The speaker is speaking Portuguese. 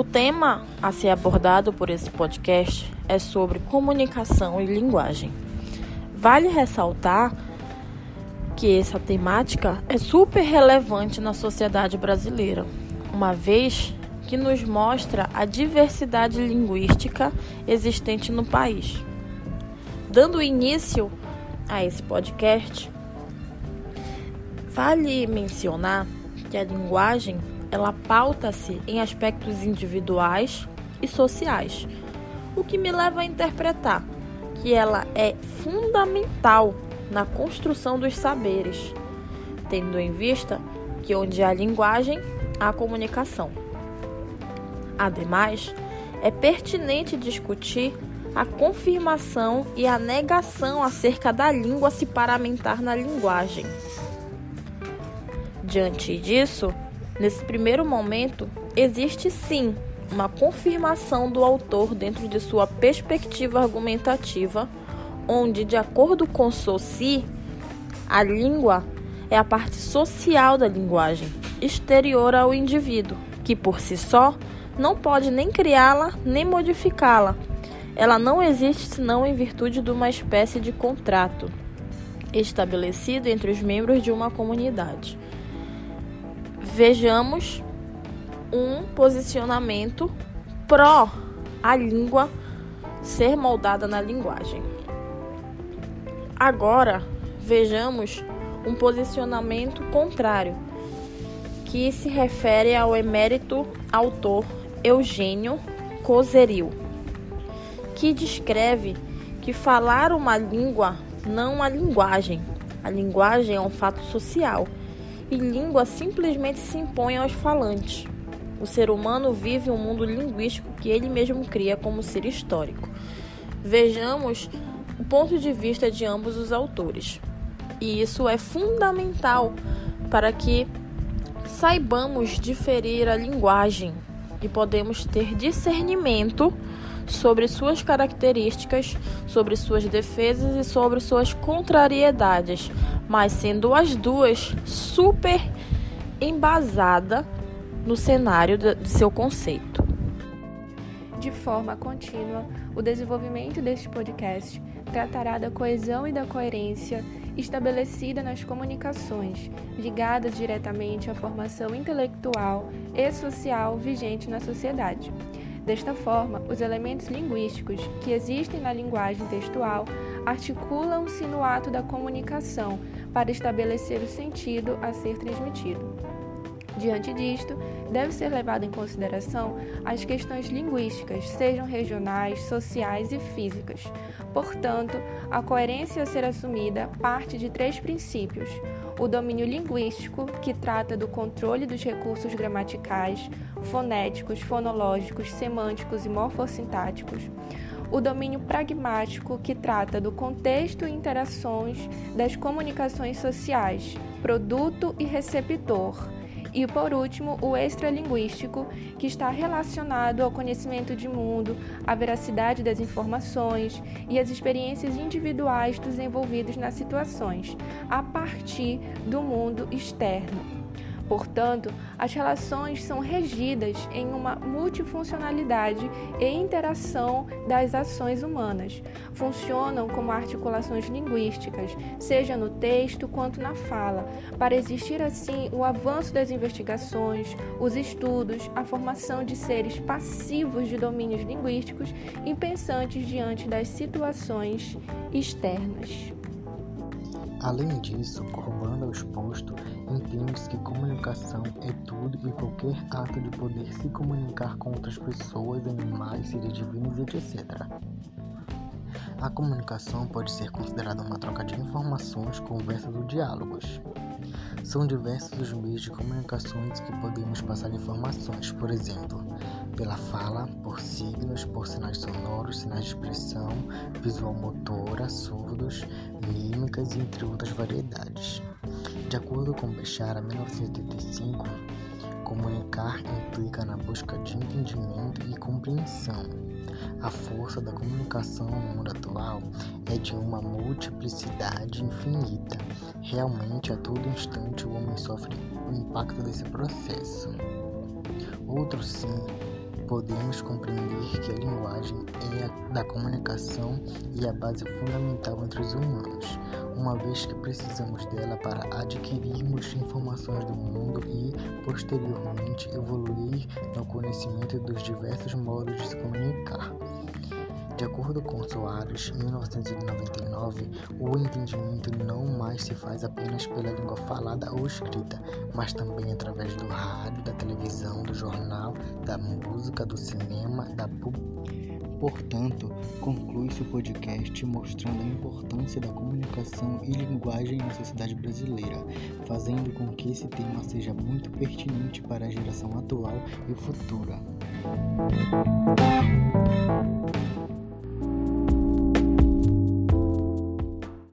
O tema a ser abordado por esse podcast é sobre comunicação e linguagem. Vale ressaltar que essa temática é super relevante na sociedade brasileira, uma vez que nos mostra a diversidade linguística existente no país. Dando início a esse podcast, vale mencionar que a linguagem ela pauta-se em aspectos individuais e sociais, o que me leva a interpretar que ela é fundamental na construção dos saberes, tendo em vista que onde há linguagem, há comunicação. Ademais, é pertinente discutir a confirmação e a negação acerca da língua se paramentar na linguagem. Diante disso, Nesse primeiro momento, existe sim uma confirmação do autor dentro de sua perspectiva argumentativa, onde, de acordo com Saussure, a língua é a parte social da linguagem, exterior ao indivíduo, que por si só não pode nem criá-la nem modificá-la. Ela não existe senão em virtude de uma espécie de contrato estabelecido entre os membros de uma comunidade vejamos um posicionamento pró a língua ser moldada na linguagem. Agora, vejamos um posicionamento contrário, que se refere ao emérito autor Eugênio Cozeril, que descreve que falar uma língua não a linguagem. A linguagem é um fato social e língua simplesmente se impõe aos falantes. O ser humano vive um mundo linguístico que ele mesmo cria como ser histórico. Vejamos o ponto de vista de ambos os autores. E isso é fundamental para que saibamos diferir a linguagem e podemos ter discernimento sobre suas características, sobre suas defesas e sobre suas contrariedades, mas sendo as duas super embasada no cenário de seu conceito. De forma contínua, o desenvolvimento deste podcast tratará da coesão e da coerência estabelecida nas comunicações, ligadas diretamente à formação intelectual e social vigente na sociedade. Desta forma, os elementos linguísticos que existem na linguagem textual articulam-se no ato da comunicação para estabelecer o sentido a ser transmitido. Diante disto, deve ser levado em consideração as questões linguísticas, sejam regionais, sociais e físicas. Portanto, a coerência a ser assumida parte de três princípios: o domínio linguístico, que trata do controle dos recursos gramaticais, fonéticos, fonológicos, semânticos e morfossintáticos; o domínio pragmático, que trata do contexto e interações das comunicações sociais, produto e receptor e, por último, o extralinguístico, que está relacionado ao conhecimento de mundo, à veracidade das informações e às experiências individuais dos envolvidos nas situações, a partir do mundo externo. Portanto, as relações são regidas em uma multifuncionalidade e interação das ações humanas. Funcionam como articulações linguísticas, seja no texto quanto na fala, para existir assim o avanço das investigações, os estudos, a formação de seres passivos de domínios linguísticos e pensantes diante das situações externas. Além disso, corroborando ao exposto, entende-se que comunicação é tudo e qualquer ato de poder se comunicar com outras pessoas, animais, seres divinos, etc. A comunicação pode ser considerada uma troca de informações, conversas ou diálogos. São diversos os meios de comunicações que podemos passar informações, por exemplo, pela fala, por signos, por sinais sonoros, sinais de expressão, visual motora, surdos, mímicas, entre outras variedades. De acordo com Bechara, 1985, comunicar implica na busca de entendimento e compreensão. A força da comunicação no mundo atual é de uma multiplicidade infinita. Realmente, a todo instante, o homem sofre o impacto desse processo. Outro sim podemos compreender que a linguagem é a da comunicação e a base fundamental entre os humanos, uma vez que precisamos dela para adquirirmos informações do mundo e, posteriormente, evoluir no conhecimento dos diversos modos de se comunicar. De acordo com Soares, em 1999, o entendimento não mais se faz apenas pela língua falada ou escrita, mas também através do rádio, da televisão, do jornal, da música, do cinema, da Portanto, conclui-se o podcast mostrando a importância da comunicação e linguagem na sociedade brasileira, fazendo com que esse tema seja muito pertinente para a geração atual e futura.